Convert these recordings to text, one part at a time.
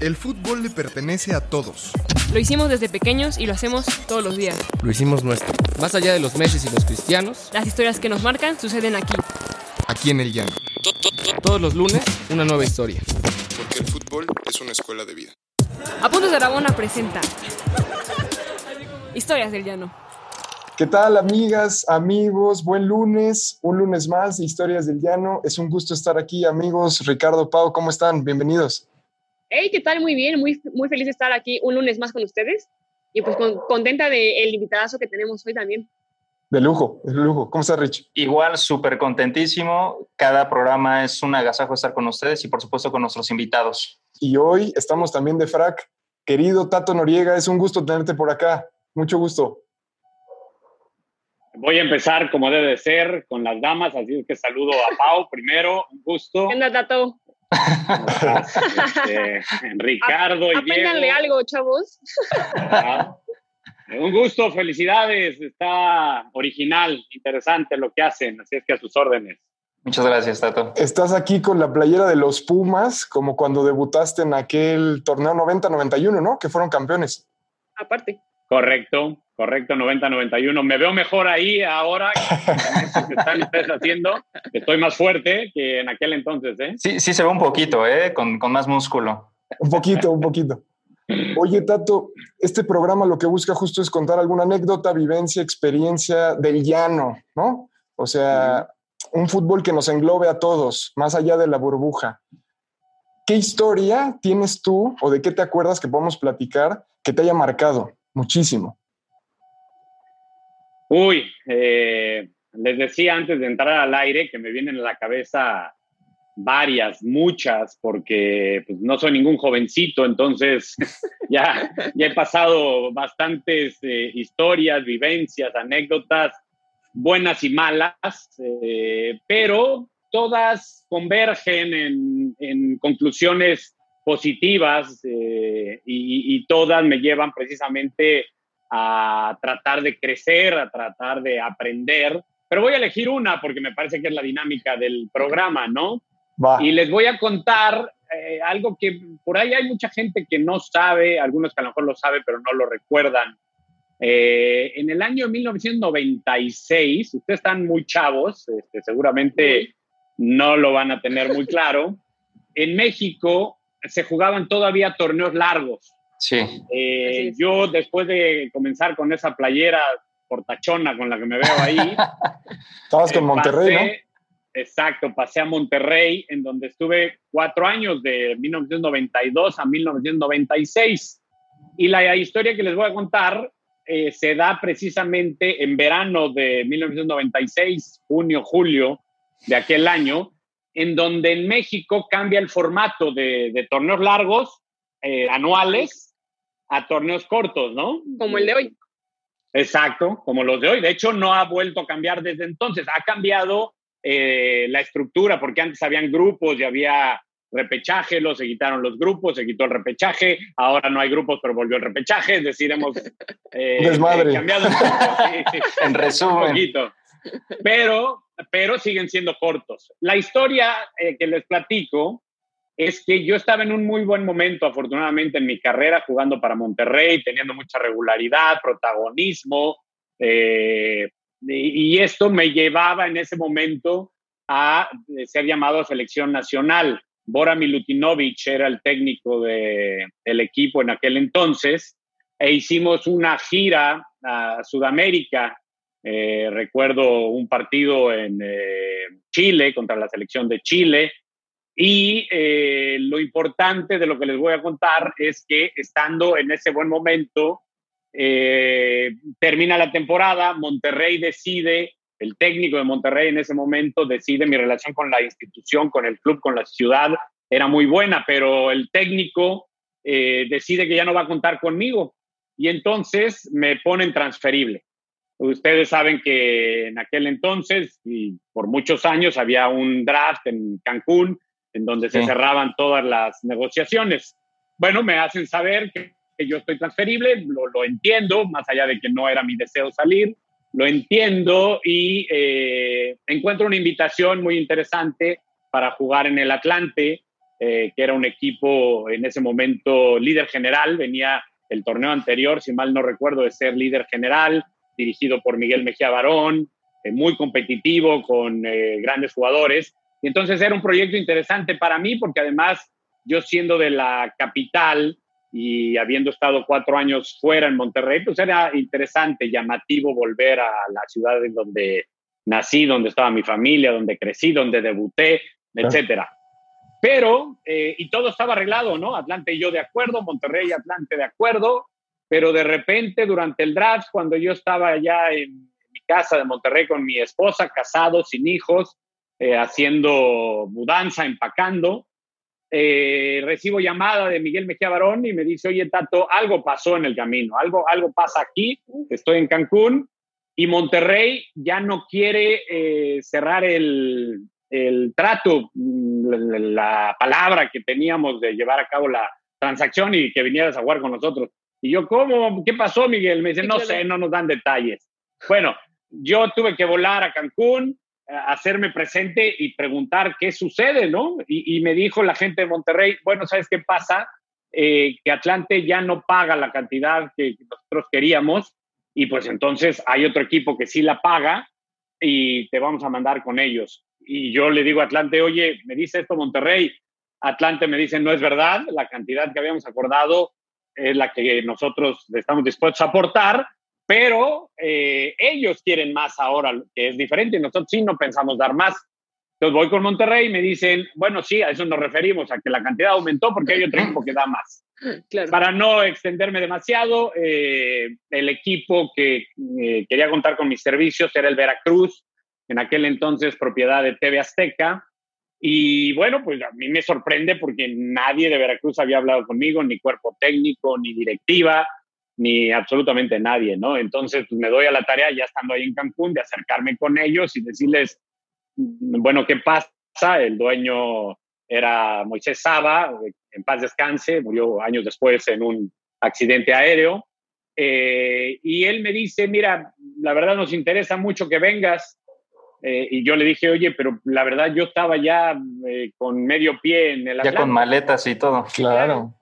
El fútbol le pertenece a todos. Lo hicimos desde pequeños y lo hacemos todos los días. Lo hicimos nuestro. Más allá de los meses y los cristianos, Las historias que nos marcan suceden aquí. Aquí en el llano. todos los lunes, una nueva historia. Porque el fútbol es una escuela de vida. Apuntes de Aragona presenta Historias del Llano. ¿Qué tal, amigas, amigos? Buen lunes, un lunes más de Historias del Llano. Es un gusto estar aquí, amigos. Ricardo, Pau, ¿cómo están? Bienvenidos. Hey, ¿qué tal? Muy bien, muy, muy feliz de estar aquí un lunes más con ustedes y pues con- contenta del invitadazo que tenemos hoy también. De lujo, de lujo. ¿Cómo estás, Rich? Igual, súper contentísimo. Cada programa es un agasajo estar con ustedes y por supuesto con nuestros invitados. Y hoy estamos también de frac. Querido Tato Noriega, es un gusto tenerte por acá. Mucho gusto. Voy a empezar como debe de ser con las damas, así es que saludo a Pau primero, un gusto. ¿Qué onda, Tato? Este, Ricardo y Apénganle Diego. algo, chavos. Ah, Un gusto, felicidades, está original, interesante lo que hacen, así es que a sus órdenes. Muchas gracias, Tato. Estás aquí con la playera de los Pumas, como cuando debutaste en aquel torneo 90-91, ¿no? Que fueron campeones. Aparte. Correcto, correcto, 90-91. Me veo mejor ahí ahora con esto que están ustedes haciendo. Estoy más fuerte que en aquel entonces, ¿eh? Sí, sí se ve un poquito, ¿eh? Con, con más músculo. Un poquito, un poquito. Oye, Tato, este programa lo que busca justo es contar alguna anécdota, vivencia, experiencia del llano, ¿no? O sea, un fútbol que nos englobe a todos, más allá de la burbuja. ¿Qué historia tienes tú o de qué te acuerdas que podemos platicar que te haya marcado muchísimo? Uy, eh, les decía antes de entrar al aire que me vienen a la cabeza varias, muchas, porque pues, no soy ningún jovencito, entonces ya, ya he pasado bastantes eh, historias, vivencias, anécdotas, buenas y malas, eh, pero todas convergen en, conclusiones positivas y, y todas me llevan precisamente a tratar de crecer, a tratar de aprender. Pero voy a elegir una porque me parece que es la dinámica del programa, ¿no? Va. Y les voy a contar eh, algo que por ahí hay mucha gente que no sabe, algunos que a lo mejor lo saben, pero no lo recuerdan. Eh, en el año 1996, ustedes están muy chavos, este, seguramente no lo van a tener muy claro. En México se jugaban todavía torneos largos. Sí. Eh, yo, después de comenzar con esa playera portachona con la que me veo ahí, Estabas con eh, Monterrey, ¿no? pasé- Exacto, pasé a Monterrey, en donde estuve cuatro años, de 1992 a 1996. Y la historia que les voy a contar eh, se da precisamente en verano de 1996, junio, julio de aquel año, en donde en México cambia el formato de, de torneos largos, eh, anuales, a torneos cortos, ¿no? Como el de hoy. Exacto, como los de hoy. De hecho, no ha vuelto a cambiar desde entonces. Ha cambiado eh, la estructura, porque antes habían grupos y había repechaje, los se quitaron los grupos, se quitó el repechaje, ahora no hay grupos, pero volvió el repechaje, es decir, hemos eh, Desmadre. eh, cambiado un poco, sí, sí, En un resumen, poquito. Pero, pero siguen siendo cortos. La historia eh, que les platico es que yo estaba en un muy buen momento, afortunadamente, en mi carrera, jugando para Monterrey, teniendo mucha regularidad, protagonismo, eh, y, esto me llevaba en ese momento a eh, ser llamado a selección nacional. Bora Milutinovic era el técnico de- del equipo en aquel entonces, e hicimos una gira a Sudamérica. Eh, recuerdo un partido en Chile contra la selección de Chile, y eh, lo importante de lo que les voy a contar es que estando en ese buen momento, eh, termina la temporada, Monterrey decide, el técnico de Monterrey en ese momento decide mi relación con la institución, con el club, con la ciudad, era muy buena, pero el técnico eh, decide que ya no va a contar conmigo y entonces me ponen transferible. Ustedes saben que en aquel entonces y por muchos años había un draft en Cancún en donde se cerraban todas las negociaciones. Bueno, me hacen saber que, que yo estoy transferible, lo, lo entiendo, más allá de que no era mi deseo salir, lo entiendo y eh, encuentro una invitación muy interesante para jugar en el Atlante que era un equipo en ese momento líder general, venía el torneo anterior, si mal no recuerdo, de ser líder general, dirigido por Miguel Mejía Barón, muy competitivo, con grandes jugadores. Y entonces era un proyecto interesante para mí porque además yo siendo de la capital y habiendo estado cuatro años fuera en Monterrey, pues era interesante, llamativo volver a la ciudad en donde nací, donde estaba mi familia, donde crecí, donde debuté, etcétera. Pero, eh, y todo estaba arreglado, ¿no? Atlante y yo de acuerdo, Monterrey y Atlante de acuerdo, pero de repente durante el draft, cuando yo estaba ya en mi casa de Monterrey con mi esposa, casado, sin hijos, eh, haciendo mudanza, empacando, eh, recibo llamada de Miguel Mejía Barón y me dice, oye, Tato, algo pasó en el camino, algo, algo pasa aquí, estoy en Cancún y Monterrey ya no quiere eh, cerrar el, el trato, la, la, palabra que teníamos de llevar a cabo la transacción y que vinieras a jugar con nosotros. Y yo, ¿cómo? ¿Qué pasó, Miguel? Me dice, no sé, no nos dan detalles. Bueno, yo tuve que volar a Cancún, hacerme presente y preguntar qué sucede, ¿no? Y, me dijo la gente de Monterrey, bueno, ¿sabes qué pasa? Eh, que Atlante ya no paga la cantidad que nosotros queríamos y pues entonces hay otro equipo que sí la paga y te vamos a mandar con ellos. Y yo le digo a Atlante, oye, me dice esto Monterrey. Atlante me dice, no es verdad, la cantidad que habíamos acordado es la que nosotros estamos dispuestos a aportar pero eh, ellos quieren más ahora, que es diferente, nosotros sí no pensamos dar más. Entonces voy con Monterrey y me dicen, bueno, sí, a eso nos referimos, a que la cantidad aumentó porque hay otro equipo que da más. Para no extenderme demasiado, eh, el equipo que eh, quería contar con mis servicios era el Veracruz, en aquel entonces propiedad de TV Azteca. Y bueno, pues a mí me sorprende porque nadie de Veracruz había hablado conmigo, ni cuerpo técnico, ni directiva ni absolutamente nadie, ¿no? Entonces, pues me doy a la tarea, ya estando ahí en Cancún, de acercarme con ellos y decirles, mm, bueno, ¿qué pasa? El dueño era Moisés Saba, en paz descanse, murió años después en un accidente aéreo. Eh, y él me dice, mira, la verdad nos interesa mucho que vengas. Eh, y yo le dije, oye, pero la verdad yo estaba ya eh, con medio pie en el... Ya con maletas y todo. Claro.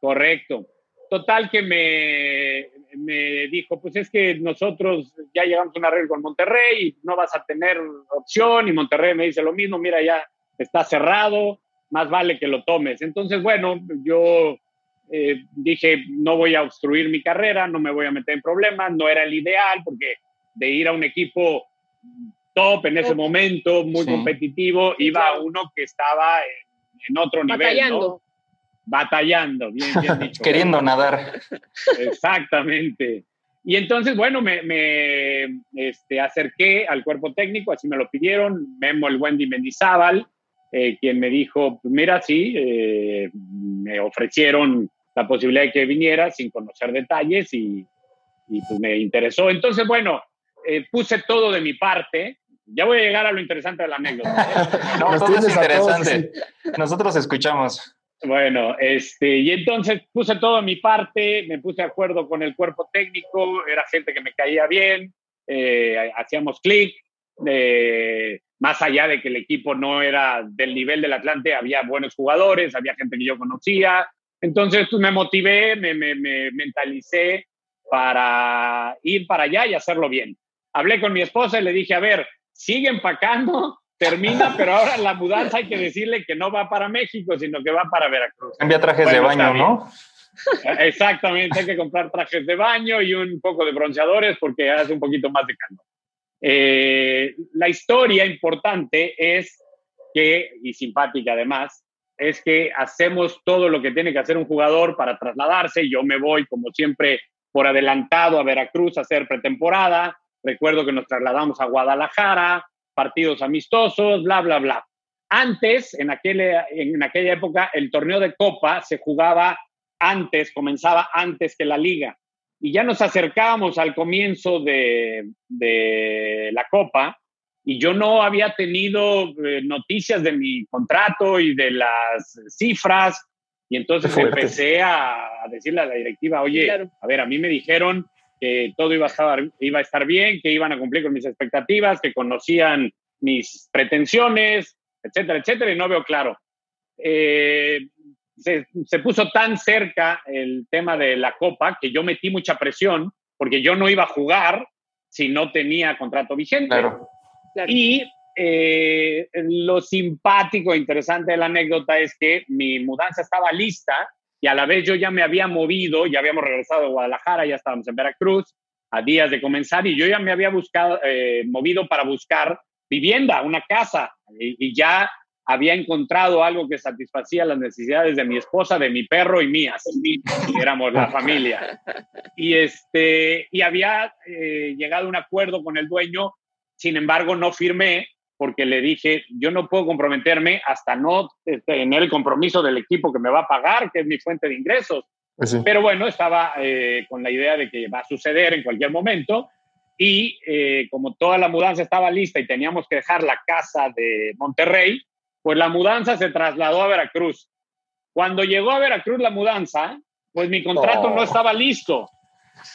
Correcto. Total que me, me dijo, pues es que nosotros ya llegamos a un arreglo con Monterrey y no vas a tener opción y Monterrey me dice lo mismo, mira, ya está cerrado, más vale que lo tomes. Entonces, bueno, yo eh, dije, no voy a obstruir mi carrera, no me voy a meter en problemas, no era el ideal porque de ir a un equipo top en ese momento, muy competitivo, iba a uno que estaba en, otro nivel. ¿no? Batallando, bien, bien dicho. Queriendo nadar. Exactamente. Y entonces, bueno, me, me este, acerqué al cuerpo técnico, así me lo pidieron, Memo el Wendy Mendizábal, eh, quien me dijo, pues mira, sí, eh, me ofrecieron la posibilidad de que viniera sin conocer detalles y, y pues me interesó. Entonces, bueno, eh, puse todo de mi parte. Ya voy a llegar a lo interesante de la anécdota. no, todo es interesante. Nosotros escuchamos. Bueno, este, y entonces puse todo mi parte, me puse de acuerdo con el cuerpo técnico, era gente que me caía bien, eh, hacíamos clic, eh, más allá de que el equipo no era del nivel del Atlante, había buenos jugadores, había gente que yo conocía, entonces me motivé, me, me, me mentalicé para ir para allá y hacerlo bien. Hablé con mi esposa y le dije, a ver, sigue empacando, termina, pero ahora la mudanza hay que decirle que no va para México, sino que va para Veracruz. Cambia trajes de baño, ¿no? Exactamente, hay que comprar trajes de baño y un poco de bronceadores porque hace un poquito más de calor. Eh, la historia importante es que, y simpática además, es que hacemos todo lo que tiene que hacer un jugador para trasladarse. Yo me voy, como siempre, por adelantado a Veracruz a hacer pretemporada. Recuerdo que nos trasladamos a Guadalajara, partidos amistosos, bla, bla, bla. Antes, en, aquel, en aquella época, el torneo de Copa se jugaba antes, comenzaba antes que la liga. Y ya nos acercábamos al comienzo de, de la Copa y yo no había tenido eh, noticias de mi contrato y de las cifras. Y entonces empecé a, decirle a la directiva, oye, a ver, a mí me dijeron que todo iba a, estar, iba a estar bien, que iban a cumplir con mis expectativas, que conocían mis pretensiones, etcétera, etcétera, y no veo claro. eh, se, se, puso tan cerca el tema de la Copa que yo metí mucha presión porque yo no iba a jugar si no tenía contrato vigente. Claro. Y eh, lo simpático e interesante de la anécdota es que mi mudanza estaba lista y a la vez yo ya me había movido, ya habíamos regresado de Guadalajara, ya estábamos en Veracruz, a días de comenzar, y yo ya me había buscado, eh, movido para buscar vivienda, una casa, y, ya había encontrado algo que satisfacía las necesidades de mi esposa, de mi perro y mías. Éramos la familia. Y, este, y había eh, llegado a un acuerdo con el dueño, sin embargo no firmé porque le dije, yo no puedo comprometerme hasta no tener el compromiso del equipo que me va a pagar, que es mi fuente de ingresos. Pues sí. Pero bueno, estaba eh, con la idea de que va a suceder en cualquier momento y eh, como toda la mudanza estaba lista y teníamos que dejar la casa de Monterrey, pues la mudanza se trasladó a Veracruz. Cuando llegó a Veracruz la mudanza, pues mi contrato oh. no estaba listo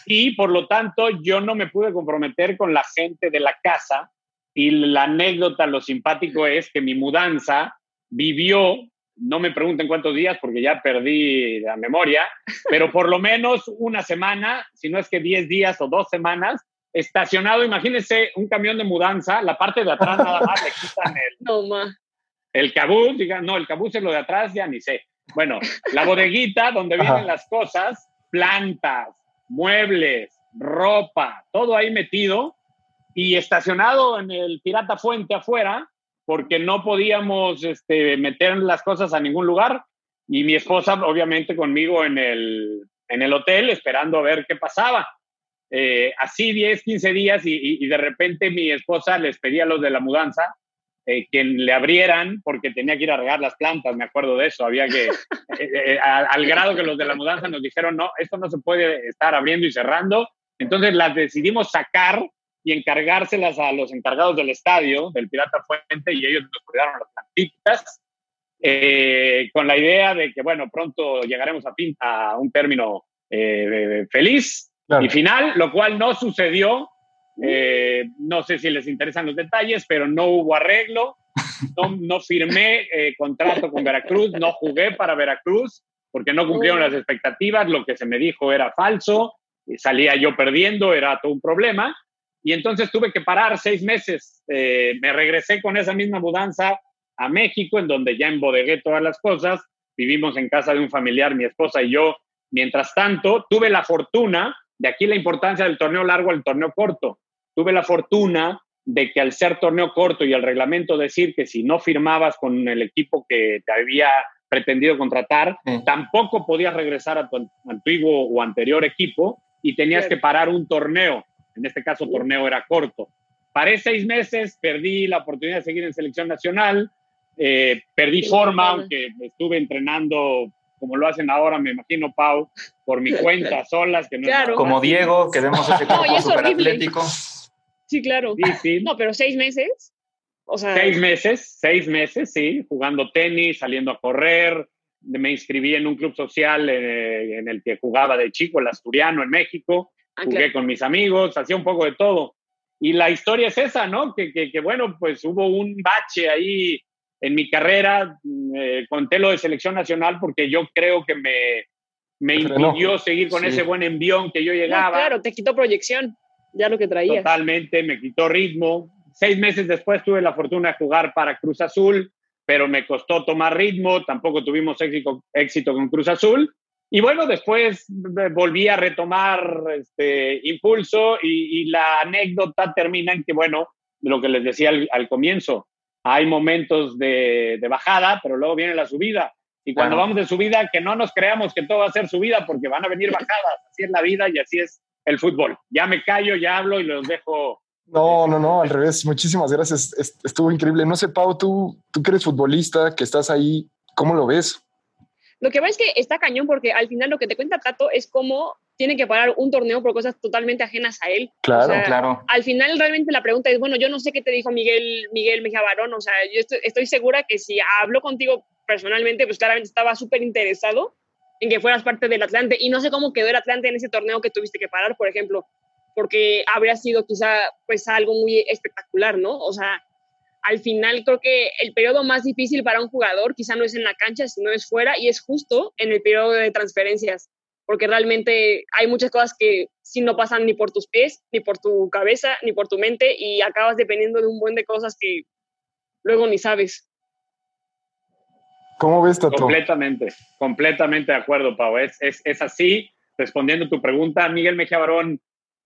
y por lo tanto yo no me pude comprometer con la gente de la casa y la anécdota, lo simpático es que mi mudanza vivió, no me pregunten cuántos días porque ya perdí la memoria, pero por lo menos una semana, si no es que 10 días o dos semanas, estacionado, imagínense un camión de mudanza, la parte de atrás nada más le quitan el, no, el cabuz, digan, no, el cabuz es lo de atrás, ya ni sé. Bueno, la bodeguita donde vienen Ajá. las cosas, plantas, muebles, ropa, todo ahí metido y estacionado en el Pirata Fuente afuera, porque no podíamos este, meter las cosas a ningún lugar. Y mi esposa, obviamente, conmigo en el, en el hotel, esperando a ver qué pasaba. Eh, así 10, 15 días y, y, y, de repente mi esposa les pedía a los de la mudanza eh, que le abrieran porque tenía que ir a regar las plantas, me acuerdo de eso, había que, eh, eh, al, al grado que los de la mudanza nos dijeron, no, esto no se puede estar abriendo y cerrando, entonces las decidimos sacar y encargárselas a los encargados del estadio, del Pirata Fuente, y ellos nos cuidaron las plantitas, eh, con la idea de que, bueno, pronto llegaremos a, fin, a un término eh, feliz claro. y final, lo cual no sucedió. Eh, no sé si les interesan los detalles, pero no hubo arreglo, no, no firmé contrato con Veracruz, no jugué para Veracruz porque no cumplieron las expectativas, lo que se me dijo era falso, salía yo perdiendo, era todo un problema. Y entonces tuve que parar seis meses. Eh, me regresé con esa misma mudanza a México, en donde ya embodegué todas las cosas. Vivimos en casa de un familiar, mi esposa y yo. Mientras tanto, tuve la fortuna, de aquí la importancia del torneo largo al torneo corto. Tuve la fortuna de que al ser torneo corto y el reglamento decir que si no firmabas con el equipo que te había pretendido contratar, sí. tampoco podías regresar a tu antiguo o anterior equipo y tenías sí. que parar un torneo en este caso torneo era corto. Paré seis meses, perdí la oportunidad de seguir en selección nacional, eh, perdí forma, aunque estuve entrenando como lo hacen ahora, me imagino, Pau, por mi cuenta, solas. Que no claro. Como Diego, que vemos ese cuerpo no, super atlético. Sí, claro. Sí, sí. No, pero seis meses. O sea... Seis meses, seis meses, sí, jugando tenis, saliendo a correr. Me inscribí en un club social eh, en el que jugaba de chico, el Asturiano, en México Ah, jugué claro. con mis amigos, hacía un poco de todo. Y la historia es esa, ¿no? Que, que, que bueno, pues hubo un bache ahí en mi carrera, eh, conté lo de selección nacional porque yo creo que me, me impidió seguir con sí. ese buen envión que yo llegaba. No, claro, te quitó proyección, ya lo que traía. Totalmente, me quitó ritmo. Seis meses después tuve la fortuna de jugar para Cruz Azul, pero me costó tomar ritmo, tampoco tuvimos éxito, éxito con Cruz Azul. Y bueno, después volví a retomar este impulso y, y, la anécdota termina en que, bueno, lo que les decía al, al comienzo, hay momentos de, de, bajada, pero luego viene la subida. Y cuando vamos de subida, que no nos creamos que todo va a ser subida porque van a venir bajadas. Así es la vida y así es el fútbol. Ya me callo, ya hablo y los dejo. No, no, no, al revés. Muchísimas gracias. Estuvo increíble. No sé, Pau, tú, tú que eres futbolista, que estás ahí, ¿cómo lo ves? Lo que va es que está cañón porque al final lo que te cuenta Tato es cómo tiene que parar un torneo por cosas totalmente ajenas a él. Claro, o sea, claro. Al final realmente la pregunta es, bueno, yo no sé qué te dijo Miguel, Miguel Mejía Barón, o sea, yo estoy, estoy segura que si habló contigo personalmente, pues claramente estaba súper interesado en que fueras parte del Atlante y no sé cómo quedó el Atlante en ese torneo que tuviste que parar, por ejemplo, porque habría sido quizá pues algo muy espectacular, ¿no? O sea, al final creo que el periodo más difícil para un jugador quizá no es en la cancha, sino es fuera y es justo en el periodo de transferencias, porque realmente hay muchas cosas que si no pasan ni por tus pies, ni por tu cabeza, ni por tu mente y acabas dependiendo de un buen de cosas que luego ni sabes. ¿Cómo ves, Tato? Completamente, completamente de acuerdo, Pau. Es, es, es así. Respondiendo a tu pregunta, Miguel Mejía Barón,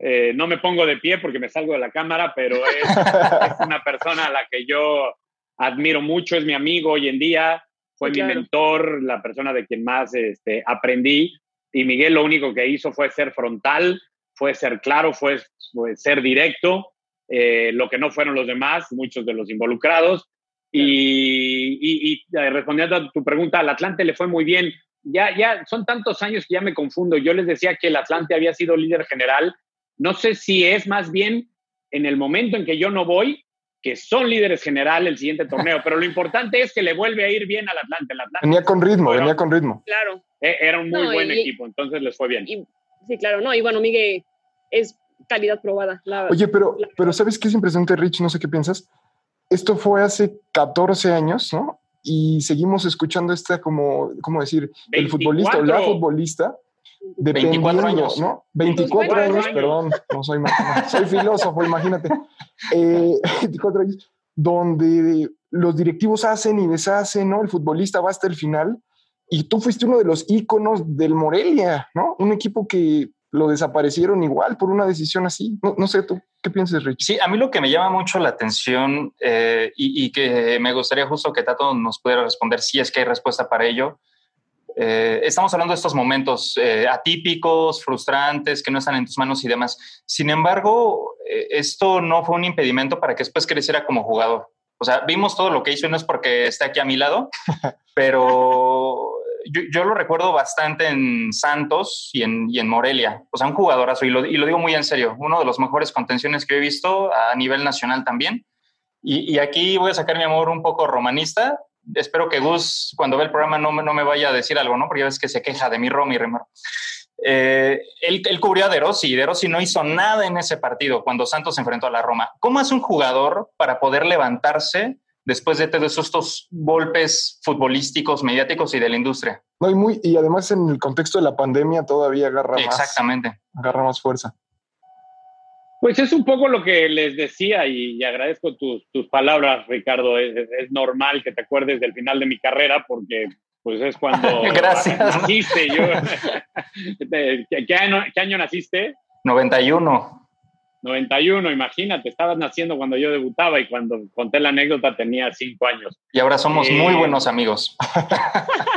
eh, no me pongo de pie porque me salgo de la cámara, pero es, es, una persona a la que yo admiro mucho, es mi amigo hoy en día, fue sí, mi claro. mentor, la persona de quien más este, aprendí. Y Miguel lo único que hizo fue ser frontal, fue ser claro, fue, fue ser directo, eh, lo que no fueron los demás, muchos de los involucrados. Y, y, y, eh, respondiendo a tu pregunta, al Atlante le fue muy bien. Ya, ya son tantos años que ya me confundo. Yo les decía que el Atlante había sido líder general. No sé si es más bien en el momento en que yo no voy, que son líderes general el siguiente torneo, pero lo importante es que le vuelve a ir bien al Atlante. El Atlante venía con ritmo, bueno, venía con ritmo. Claro. Era un muy no, buen y, equipo, entonces les fue bien. Y, sí, claro, no, y bueno, Miguel es calidad probada. La, Oye, pero, la, pero ¿sabes qué es impresionante, Rich? No sé qué piensas esto fue hace 14 años, ¿no? Y seguimos escuchando esta como, ¿cómo decir? 24. El futbolista o la futbolista. 24 años, ¿no? 24 años, años, perdón, no soy, soy filósofo, imagínate. Eh, 24 años, donde los directivos hacen y deshacen, ¿no? El futbolista va hasta el final. Y tú fuiste uno de los íconos del Morelia, ¿no? Un equipo que lo desaparecieron igual por una decisión así. No, no sé, tú, ¿qué piensas, Rich? Sí, a mí lo que me llama mucho la atención eh, y, y, que me gustaría justo que Tato nos pudiera responder si es que hay respuesta para ello. Eh, estamos hablando de estos momentos eh, atípicos, frustrantes, que no están en tus manos y demás. Sin embargo, eh, esto no fue un impedimento para que después creciera como jugador. O sea, vimos todo lo que hizo y no es porque esté aquí a mi lado, pero yo, yo, lo recuerdo bastante en Santos y en, y en Morelia. O sea, un jugadorazo, y lo, y lo, digo muy en serio, uno de los mejores contenciones que he visto a nivel nacional también. Y, y, aquí voy a sacar mi amor un poco romanista. Espero que Gus, cuando ve el programa, no, no me vaya a decir algo, ¿no? Porque ya ves que se queja de mi Romy Remar. Eh, él, él, cubrió a De Rossi y De Rossi no hizo nada en ese partido cuando Santos se enfrentó a la Roma. ¿Cómo hace un jugador para poder levantarse después de todos estos golpes futbolísticos, mediáticos y de la industria. No, y, muy, y además en el contexto de la pandemia todavía agarra Exactamente. más. Agarra más fuerza. Pues es un poco lo que les decía y, y agradezco tus, tus, palabras, Ricardo. Es, es, normal que te acuerdes del final de mi carrera porque pues es cuando Gracias. naciste. Yo, ¿qué, año, ¿Qué año naciste? 91. 91, imagínate, estabas naciendo cuando yo debutaba y cuando conté la anécdota tenía cinco años. Y ahora somos eh, muy buenos amigos.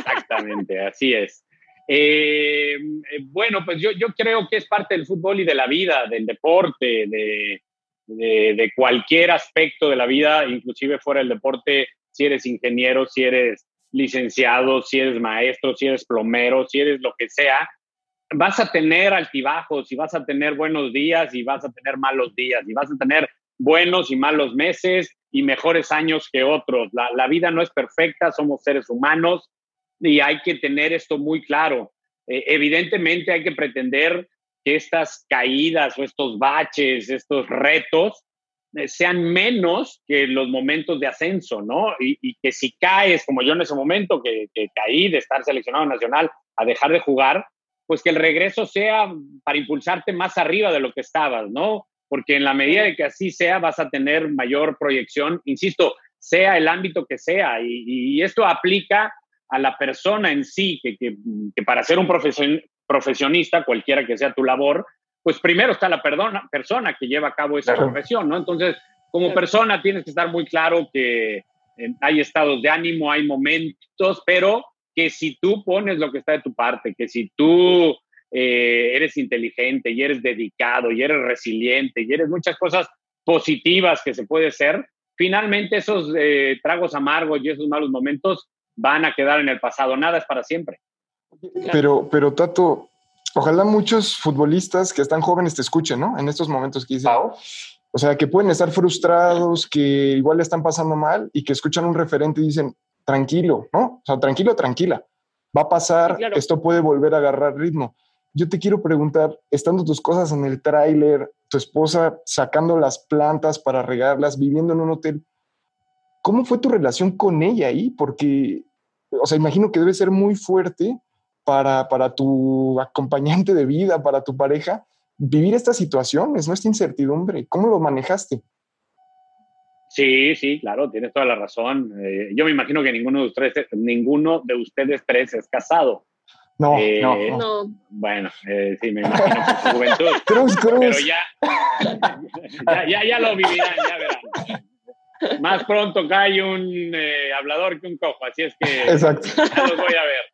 Exactamente, así es. Eh, bueno, pues yo, creo que es parte del fútbol y de la vida, del deporte, de, cualquier aspecto de la vida, inclusive fuera del deporte, si eres ingeniero, si eres licenciado, si eres maestro, si eres plomero, si eres lo que sea, vas a tener altibajos y vas a tener buenos días y vas a tener malos días y vas a tener buenos y malos meses y mejores años que otros. La vida no es perfecta, somos seres humanos y hay que tener esto muy claro. Eh, evidentemente hay que pretender que estas caídas o estos baches, estos retos, eh, sean menos que los momentos de ascenso, ¿no? Y, que si caes, como yo en ese momento, que, caí de estar seleccionado nacional a dejar de jugar, pues que el regreso sea para impulsarte más arriba de lo que estabas, ¿no? Porque en la medida de que así sea, vas a tener mayor proyección, insisto, sea el ámbito que sea. Y esto aplica a la persona en sí, que, que, que para ser un profesion, profesionista, cualquiera que sea tu labor, pues primero está la perdona, persona que lleva a cabo esa claro. profesión, ¿no? Entonces, como persona tienes que estar muy claro que eh, hay estados de ánimo, hay momentos, pero que si tú pones lo que está de tu parte, que si tú eh, eres inteligente y eres dedicado y eres resiliente y eres muchas cosas positivas que se puede ser, finalmente esos eh, tragos amargos y esos malos momentos van a quedar en el pasado. Nada es para siempre. Pero, pero Tato, ojalá muchos futbolistas que están jóvenes te escuchen, ¿no? En estos momentos que dicen, o sea, que pueden estar frustrados, que igual le están pasando mal y que escuchan un referente y dicen, tranquilo, ¿no? O sea, tranquilo, tranquila. Va a pasar, sí, claro. esto puede volver a agarrar ritmo. Yo te quiero preguntar, estando tus cosas en el tráiler, tu esposa sacando las plantas para regarlas, viviendo en un hotel, ¿cómo fue tu relación con ella ahí? Porque, o sea, imagino que debe ser muy fuerte para, para tu acompañante de vida, para tu pareja, vivir estas situaciones, ¿no? Esta incertidumbre. ¿Cómo lo manejaste? Sí, sí, claro, tienes toda la razón. Eh, yo me imagino que ninguno de ustedes, ninguno de ustedes tres es casado. No, Eh, no, No. no. Bueno, eh, sí, me imagino por su juventud. Cruz, Pero Cruz. ya, ya, ya, ya lo vivirán, ya verán. Más pronto cae un eh, hablador que un cojo, así es que Exacto. ya los voy a ver.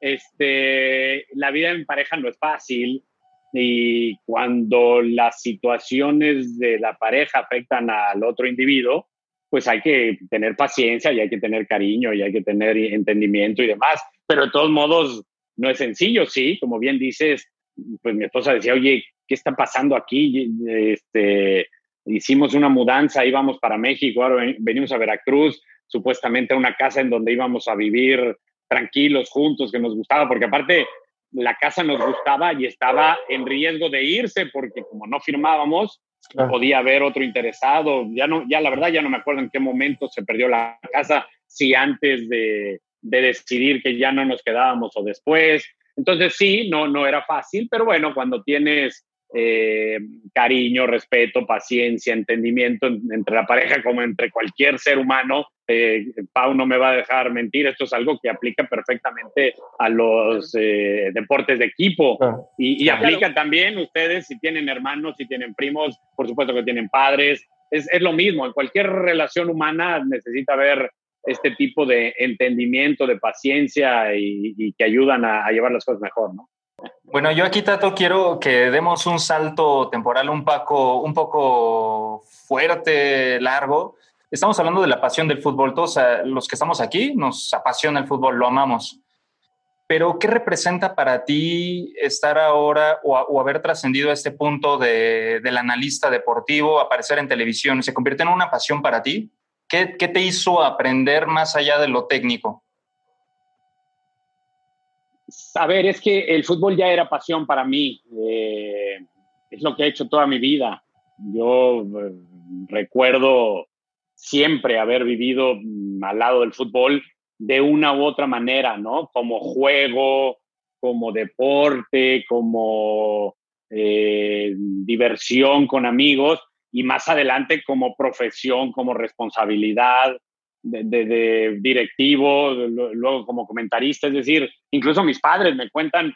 Este, la vida en pareja no es fácil y cuando las situaciones de la pareja afectan al otro individuo, pues hay que tener paciencia y hay que tener cariño y hay que tener entendimiento y demás. Pero de todos modos, no es sencillo, sí, como bien dices, pues mi esposa decía, oye, ¿qué está pasando aquí? Este, hicimos una mudanza, íbamos para México, ahora ven- venimos a Veracruz, supuestamente a una casa en donde íbamos a vivir tranquilos juntos, que nos gustaba, porque aparte la casa nos gustaba y estaba en riesgo de irse, porque como no firmábamos, Claro. podía haber otro interesado. Ya no, ya la verdad ya no me acuerdo en qué momento se perdió la casa, si antes de, de decidir que ya no nos quedábamos o después. Entonces sí, no, no era fácil, pero bueno, cuando tienes eh, cariño, respeto, paciencia, entendimiento en- entre la pareja como entre cualquier ser humano, eh, Pau no me va a dejar mentir, esto es algo que aplica perfectamente a los eh, deportes de equipo. Claro. Y, y Claro. aplica también ustedes si tienen hermanos, si tienen primos, por supuesto que tienen padres. Es, es lo mismo, en cualquier relación humana necesita haber este tipo de entendimiento, de paciencia y, y que ayudan a, a llevar las cosas mejor, ¿no? Bueno, yo aquí, Tato, quiero que demos un salto temporal un poco, un poco fuerte, largo. Estamos hablando de la pasión del fútbol. Todos los que estamos aquí nos apasiona el fútbol, lo amamos. Pero, ¿qué representa para ti estar ahora o, haber trascendido a este punto de, del analista deportivo, aparecer en televisión? ¿Se convirtió en una pasión para ti? ¿Qué, ¿Qué te hizo aprender más allá de lo técnico? A ver, es que el fútbol ya era pasión para mí. eh, es lo que he hecho toda mi vida. Yo eh, recuerdo siempre haber vivido mm, al lado del fútbol de una u otra manera, ¿no? Como juego, como deporte, como eh, diversión con amigos y más adelante como profesión, como responsabilidad de, directivo, luego como comentarista. Es decir, incluso mis padres me cuentan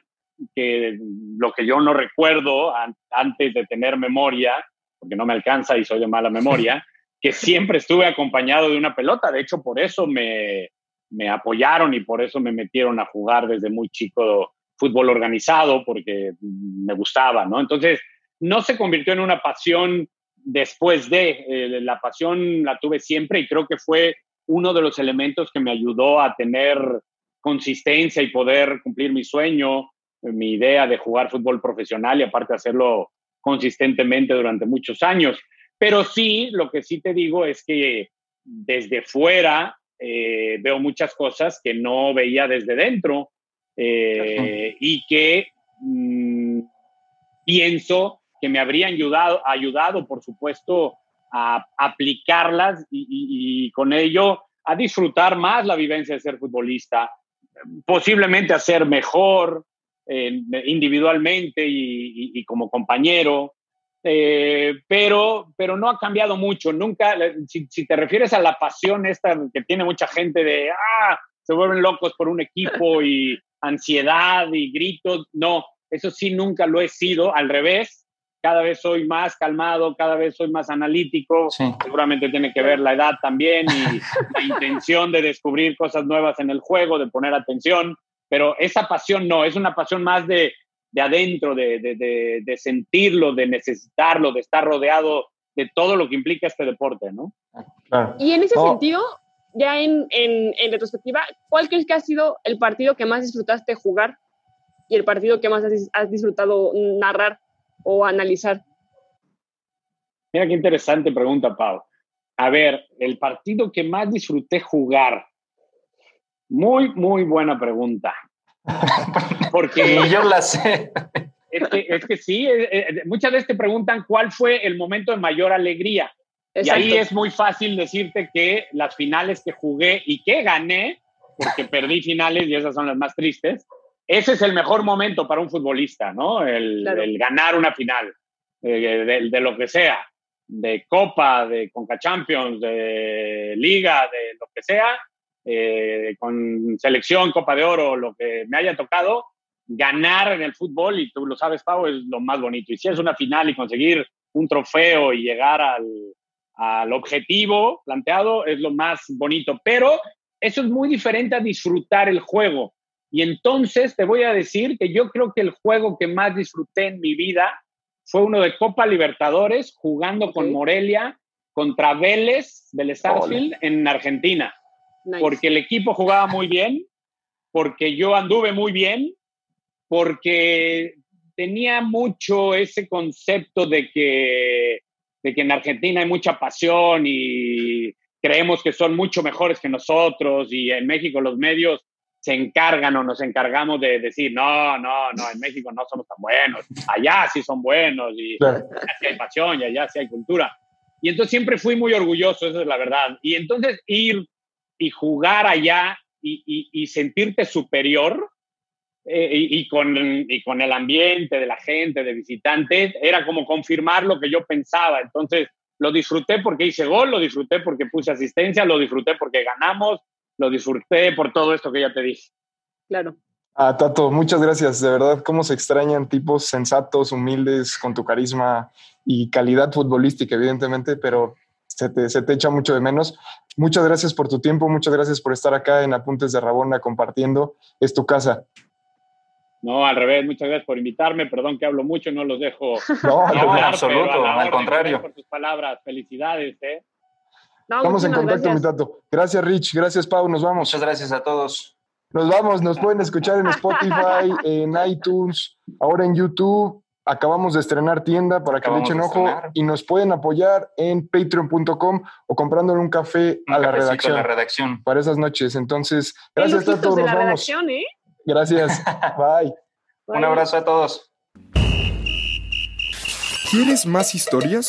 que lo que yo no recuerdo an- antes de tener memoria, porque no me alcanza y soy de mala memoria, que siempre estuve acompañado de una pelota. De hecho, por eso me, me apoyaron y por eso me metieron a jugar desde muy chico fútbol organizado, porque me gustaba, ¿no? Entonces, no se convirtió en una pasión después de, eh, la pasión la tuve siempre y creo que fue uno de los elementos que me ayudó a tener consistencia y poder cumplir mi sueño, mi idea de jugar fútbol profesional y aparte hacerlo consistentemente durante muchos años. Pero sí, lo que sí te digo es que desde fuera eh, veo muchas cosas que no veía desde dentro eh, y que mm, pienso que me habrían ayudado, ayudado, por supuesto, a aplicarlas y, con ello a disfrutar más la vivencia de ser futbolista, posiblemente a ser mejor eh, individualmente y, como compañero, eh, pero, pero no ha cambiado mucho. Nunca, si, si te refieres a la pasión esta que tiene mucha gente de, ah, se vuelven locos por un equipo y ansiedad y gritos, no, eso sí nunca lo he sido, al revés. Cada vez soy más calmado, cada vez soy más analítico. Sí. Seguramente tiene que ver la edad también y la intención de descubrir cosas nuevas en el juego, de poner atención. Pero esa pasión no, es una pasión más de, de adentro, de, de, de, de sentirlo, de necesitarlo, de estar rodeado de todo lo que implica este deporte, ¿no? Claro. Y en ese No. sentido, ya en, en, en retrospectiva, ¿cuál crees que ha sido el partido que más disfrutaste jugar y el partido que más has, has disfrutado narrar o analizar? Mira qué interesante pregunta, Pau. A ver, el partido que más disfruté jugar. Muy, muy buena pregunta. Porque Y yo la sé. es que, es que sí, eh, eh, muchas veces te preguntan cuál fue el momento de mayor alegría. Y ahí es muy fácil decirte que las finales que jugué y que gané, porque perdí finales y esas son las más tristes, ese es el mejor momento para un futbolista, ¿no? El, ganar una final, eh, de, lo que sea, de Copa, de Conca Champions, de Liga, de lo que sea, eh, con selección, Copa de Oro, lo que me haya tocado, ganar en el fútbol, y tú lo sabes, Pau, es lo más bonito. Y si es una final y conseguir un trofeo y llegar al, al objetivo planteado, es lo más bonito. Pero eso es muy diferente a disfrutar el juego. Y entonces te voy a decir que yo creo que el juego que más disfruté en mi vida fue uno de Copa Libertadores jugando con Morelia contra Vélez del Starfield en Argentina. Porque el equipo jugaba muy bien, porque yo anduve muy bien, porque tenía mucho ese concepto de que, de que en Argentina hay mucha pasión y creemos que son mucho mejores que nosotros y en México los medios se encargan o nos encargamos de decir, no, no, no, en México no somos tan buenos, allá sí son buenos y allá sí hay pasión y allá sí hay cultura. Y entonces siempre fui muy orgulloso, esa es la verdad. Y entonces ir y jugar allá y, y, sentirte superior eh, y, con, y con el ambiente de la gente, de visitantes, era como confirmar lo que yo pensaba. Entonces lo disfruté porque hice gol, lo disfruté porque puse asistencia, lo disfruté porque ganamos, lo disfruté por todo esto que ya te dije. Claro. Ah, Tato, muchas gracias. De verdad, cómo se extrañan tipos sensatos, humildes, con tu carisma y calidad futbolística, evidentemente, pero se te, se te echa mucho de menos. Muchas gracias por tu tiempo, muchas gracias por estar acá en Apuntes de Rabona compartiendo. Es tu casa. No, al revés, muchas gracias por invitarme. Perdón que hablo mucho, no los dejo. No, en absoluto, al contrario. Por tus palabras, felicidades. ¿eh? Estamos en contacto, mi tato. Gracias, Rich. Gracias, Pau. Nos vamos. Muchas gracias a todos. Nos vamos. Nos pueden escuchar en Spotify, en iTunes, ahora en YouTube. Acabamos de estrenar tienda para que le echen ojo y nos pueden apoyar en patreon.com o comprándole un café a la redacción. la redacción. Para esas noches. Entonces, gracias a todos. Nos vamos. ¿eh? Gracias. Bye. Un abrazo a todos. ¿Quieres más historias?